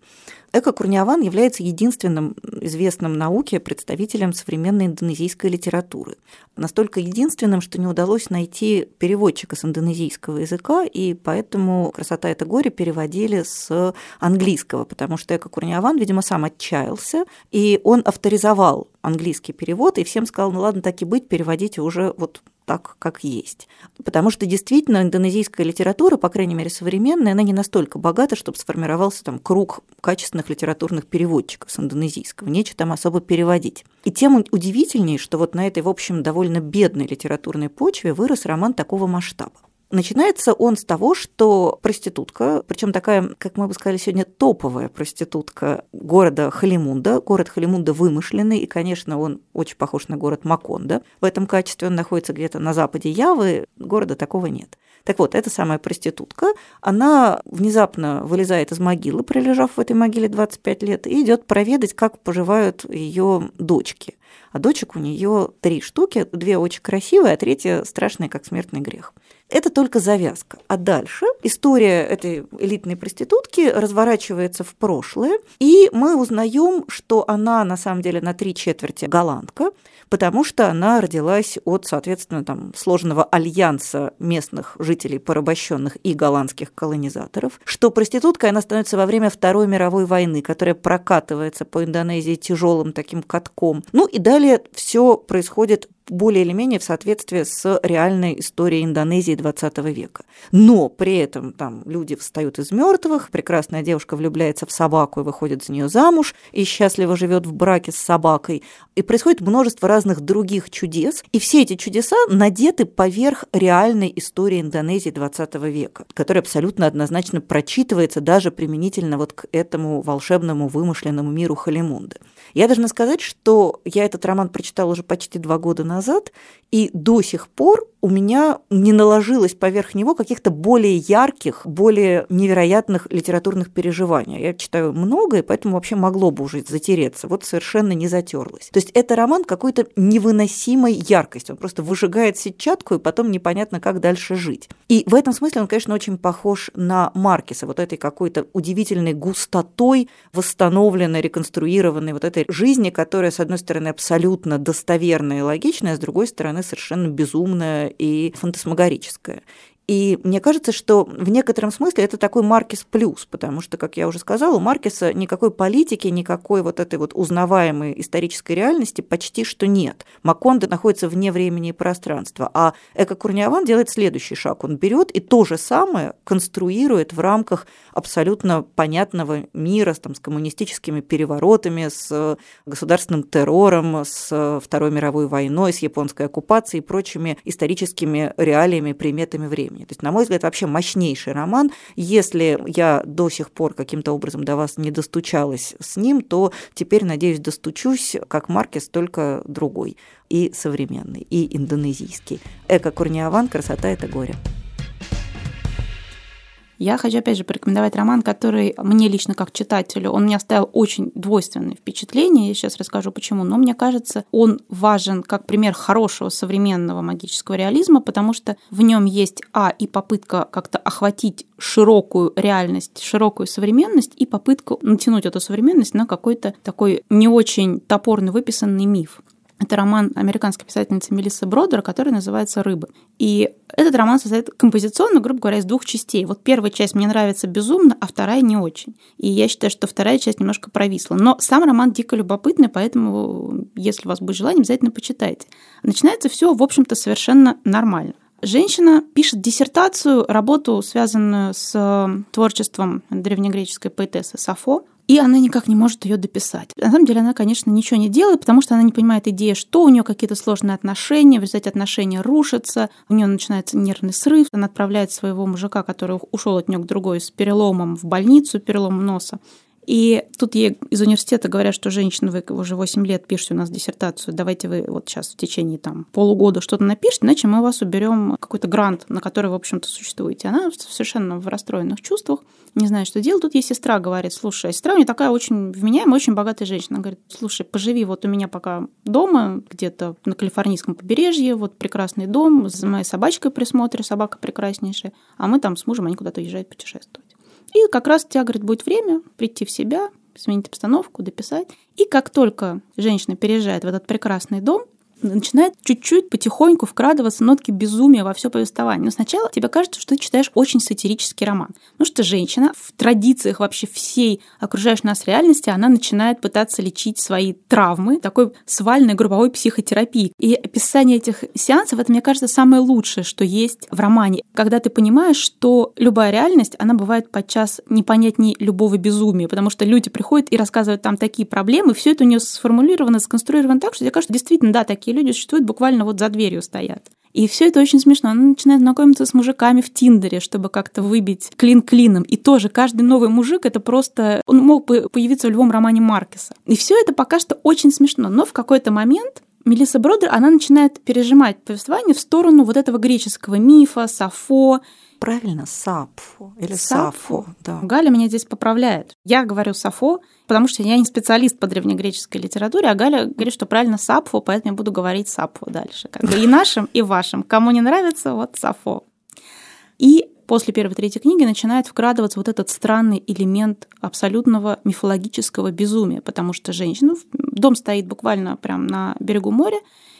Эко Курниаван является единственным известным науке представителем современной индонезийской литературы. Настолько единственным, что не удалось найти переводчика с индонезийского языка, и поэтому «Красота – это горе» переводили с английского, потому что Эко Курниаван, видимо, сам отчаялся, и он авторизовал английский перевод, и всем сказал, ну ладно, так и быть, переводите уже вот так, как есть. Потому что действительно индонезийская литература, по крайней мере современная, она не настолько богата, чтобы сформировался там круг качественных литературных переводчиков с индонезийского. Нечего там особо переводить. И тем удивительнее, что вот на этой, в общем, довольно бедной литературной почве вырос роман такого масштаба. Начинается он с того, что проститутка, причем такая, как мы бы сказали сегодня, топовая проститутка города Халимунда. Город Халимунда вымышленный, и, конечно, он очень похож на город Маконда. В этом качестве он находится где-то на западе Явы, города такого нет. Так вот, эта самая проститутка, она внезапно вылезает из могилы, пролежав в этой могиле 25 лет, и идет проведать, как поживают ее дочки. А дочек у нее три штуки, две очень красивые, а третья страшная, как смертный грех. Это только завязка. А дальше история этой элитной проститутки разворачивается в прошлое, и мы узнаем, что она на самом деле на три четверти голландка, потому что она родилась от, соответственно, там, сложного альянса местных жителей порабощенных и голландских колонизаторов, что проституткой она становится во время Второй мировой войны, которая прокатывается по Индонезии тяжелым таким катком. Ну и далее все происходит более или менее в соответствии с реальной историей Индонезии 20 века. Но при этом там люди встают из мертвых, прекрасная девушка влюбляется в собаку и выходит за нее замуж, и счастливо живет в браке с собакой. И происходит множество разных других чудес, и все эти чудеса надеты поверх реальной истории Индонезии 20 века, которая абсолютно однозначно прочитывается даже применительно вот к этому волшебному вымышленному миру Халимунда. Я должна сказать, что я этот роман прочитала уже почти два года назад, и до сих пор у меня не наложилось поверх него каких-то более ярких, более невероятных литературных переживаний. Я читаю много, и поэтому вообще могло бы уже затереться. Вот совершенно не затерлось. То есть это роман какой-то невыносимой яркости. Он просто выжигает сетчатку, и потом непонятно, как дальше жить. И в этом смысле он, конечно, очень похож на Маркиса, вот этой какой-то удивительной густотой восстановленной, реконструированной вот этой жизни, которая, с одной стороны, абсолютно достоверная и логичная, а с другой стороны, совершенно безумная и фантасмагорическое. И мне кажется, что в некотором смысле это такой Маркис плюс, потому что, как я уже сказала, у Маркиса никакой политики, никакой вот этой вот узнаваемой исторической реальности почти что нет. Макондо находится вне времени и пространства, а Эко Курниаван делает следующий шаг. Он берет и то же самое конструирует в рамках абсолютно понятного мира там, с коммунистическими переворотами, с государственным террором, с Второй мировой войной, с японской оккупацией и прочими историческими реалиями, приметами времени времени. То есть, на мой взгляд, вообще мощнейший роман. Если я до сих пор каким-то образом до вас не достучалась с ним, то теперь, надеюсь, достучусь, как Маркес, только другой. И современный, и индонезийский. Эко Курниаван «Красота – это горе». Я хочу, опять же, порекомендовать роман, который мне лично как читателю, он мне оставил очень двойственное впечатление, я сейчас расскажу почему, но мне кажется, он важен как пример хорошего современного магического реализма, потому что в нем есть, а, и попытка как-то охватить широкую реальность, широкую современность, и попытка натянуть эту современность на какой-то такой не очень топорно выписанный миф. Это роман американской писательницы Мелиссы Бродер, который называется «Рыбы». И этот роман состоит композиционно, грубо говоря, из двух частей. Вот первая часть мне нравится безумно, а вторая не очень. И я считаю, что вторая часть немножко провисла. Но сам роман дико любопытный, поэтому, если у вас будет желание, обязательно почитайте. Начинается все, в общем-то, совершенно нормально. Женщина пишет диссертацию, работу, связанную с э, творчеством древнегреческой поэтессы Сафо, и она никак не может ее дописать. На самом деле она, конечно, ничего не делает, потому что она не понимает идеи, что у нее какие-то сложные отношения, в результате отношения рушатся, у нее начинается нервный срыв, она отправляет своего мужика, который ушел от нее к другой с переломом в больницу, переломом носа. И тут ей из университета говорят, что женщина, вы уже 8 лет пишете у нас диссертацию, давайте вы вот сейчас в течение там полугода что-то напишите, иначе мы вас уберем какой-то грант, на который, в общем-то, существуете. Она совершенно в расстроенных чувствах, не знает, что делать. Тут ей сестра говорит, слушай, сестра у нее такая очень вменяемая, очень богатая женщина. Она говорит, слушай, поживи вот у меня пока дома, где-то на калифорнийском побережье, вот прекрасный дом, за моей собачкой присмотре, собака прекраснейшая, а мы там с мужем, они куда-то уезжают путешествовать. И как раз у тебя, говорит, будет время прийти в себя, сменить обстановку, дописать. И как только женщина переезжает в этот прекрасный дом, начинает чуть-чуть потихоньку вкрадываться нотки безумия во все повествование. Но сначала тебе кажется, что ты читаешь очень сатирический роман. Потому что женщина в традициях вообще всей окружающей нас реальности, она начинает пытаться лечить свои травмы такой свальной групповой психотерапии. И описание этих сеансов, это, мне кажется, самое лучшее, что есть в романе. Когда ты понимаешь, что любая реальность, она бывает подчас непонятнее любого безумия, потому что люди приходят и рассказывают там такие проблемы, все это у нее сформулировано, сконструировано так, что тебе кажется, действительно, да, такие такие люди существуют, буквально вот за дверью стоят. И все это очень смешно. Она начинает знакомиться с мужиками в Тиндере, чтобы как-то выбить клин клином. И тоже каждый новый мужик это просто... Он мог бы появиться в любом романе Маркеса. И все это пока что очень смешно. Но в какой-то момент Мелисса Бродер, она начинает пережимать повествование в сторону вот этого греческого мифа, Сафо, Правильно, Сапфо или Сафо. Да. Галя меня здесь поправляет. Я говорю Сафо, потому что я не специалист по древнегреческой литературе, а Галя говорит, что правильно Сапфо, поэтому я буду говорить Сапфо дальше. Как бы и нашим, и вашим. Кому не нравится, вот Сафо. И после первой третьей книги начинает вкрадываться вот этот странный элемент абсолютного мифологического безумия, потому что женщина, дом стоит буквально прям на берегу моря,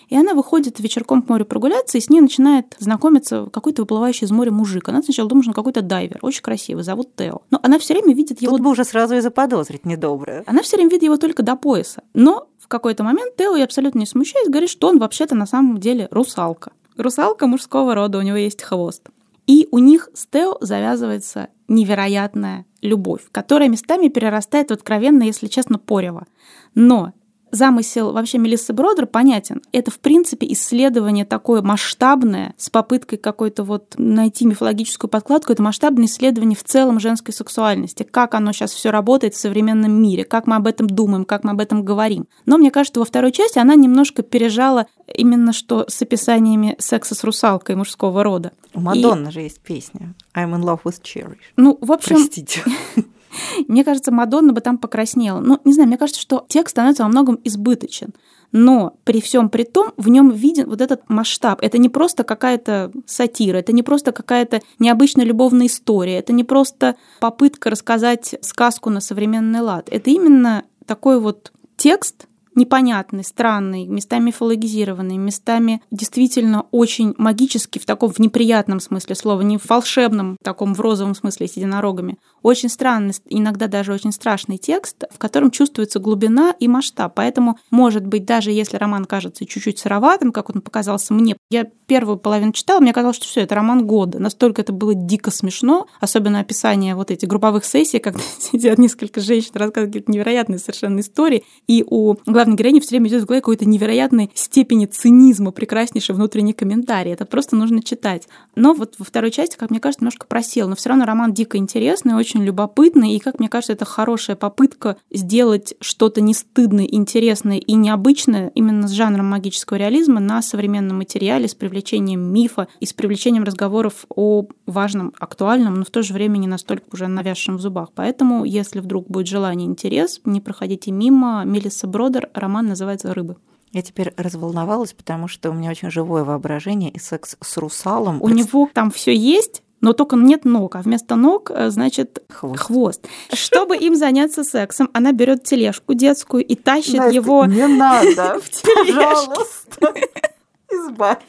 и она выходит вечерком к морю прогуляться, и с ней начинает знакомиться какой-то выплывающий из моря мужик. Она сначала думает, что он какой-то дайвер, очень красивый, зовут Тео. Но она все время видит его... Тут бы уже сразу и заподозрить недоброе. Она все время видит его только до пояса. Но в какой-то момент Тео, и абсолютно не смущаясь, говорит, что он вообще-то на самом деле русалка. Русалка мужского рода, у него есть хвост. И у них с Тео завязывается невероятная любовь, которая местами перерастает в откровенно, если честно, порево. Но замысел вообще Мелиссы Бродер понятен. Это, в принципе, исследование такое масштабное, с попыткой какой-то вот найти мифологическую подкладку. Это масштабное исследование в целом женской сексуальности. Как оно сейчас все работает в современном мире, как мы об этом думаем, как мы об этом говорим. Но мне кажется, во второй части она немножко пережала именно что с описаниями секса с русалкой мужского рода. У Мадонны И... же есть песня «I'm in love with Cherish». Ну, в общем... Простите. Мне кажется, Мадонна бы там покраснела. Ну, не знаю, мне кажется, что текст становится во многом избыточен. Но при всем при том в нем виден вот этот масштаб. Это не просто какая-то сатира, это не просто какая-то необычная любовная история, это не просто попытка рассказать сказку на современный лад. Это именно такой вот текст, непонятный, странный, местами мифологизированный, местами действительно очень магический, в таком в неприятном смысле слова, не в волшебном, таком в розовом смысле с единорогами. Очень странный, иногда даже очень страшный текст, в котором чувствуется глубина и масштаб. Поэтому, может быть, даже если роман кажется чуть-чуть сыроватым, как он показался мне, я первую половину читала, мне казалось, что все это роман года. Настолько это было дико смешно, особенно описание вот этих групповых сессий, когда сидят несколько женщин, рассказывают какие-то невероятные совершенно истории, и у главной героини все время идет в голове какой-то невероятной степени цинизма, прекраснейший внутренний комментарий. Это просто нужно читать. Но вот во второй части, как мне кажется, немножко просел. Но все равно роман дико интересный, очень любопытный. И, как мне кажется, это хорошая попытка сделать что-то не стыдное, интересное и необычное именно с жанром магического реализма на современном материале с привлечением мифа и с привлечением разговоров о важном, актуальном, но в то же время не настолько уже навязшем в зубах. Поэтому, если вдруг будет желание, интерес, не проходите мимо. Мелисса Бродер, роман называется «Рыбы». Я теперь разволновалась, потому что у меня очень живое воображение и секс с русалом. У него там все есть, но только нет ног, а вместо ног, э, значит, хвост. хвост. Чтобы им заняться сексом, она берет тележку детскую и тащит Настя, его не надо, в пожалуйста, избавь.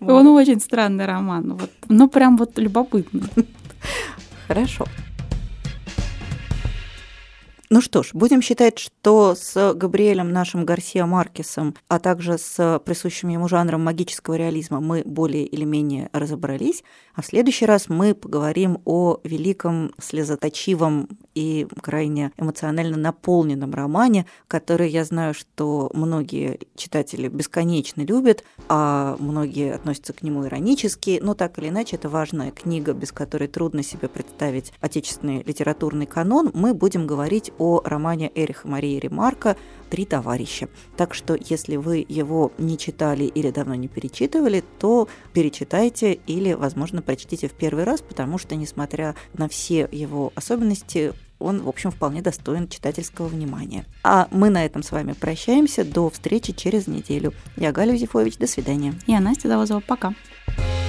Он очень странный роман, вот, ну прям вот любопытно. Хорошо. Ну что ж, будем считать, что с Габриэлем нашим Гарсия Маркесом, а также с присущим ему жанром магического реализма мы более или менее разобрались. А в следующий раз мы поговорим о великом слезоточивом и крайне эмоционально наполненном романе, который я знаю, что многие читатели бесконечно любят, а многие относятся к нему иронически. Но так или иначе, это важная книга, без которой трудно себе представить отечественный литературный канон. Мы будем говорить о романе Эриха Марии Ремарка «Три товарища». Так что, если вы его не читали или давно не перечитывали, то перечитайте или, возможно, прочтите в первый раз, потому что, несмотря на все его особенности, он, в общем, вполне достоин читательского внимания. А мы на этом с вами прощаемся. До встречи через неделю. Я Галя Юзефович. До свидания. Я Настя Завозова. Пока. Пока.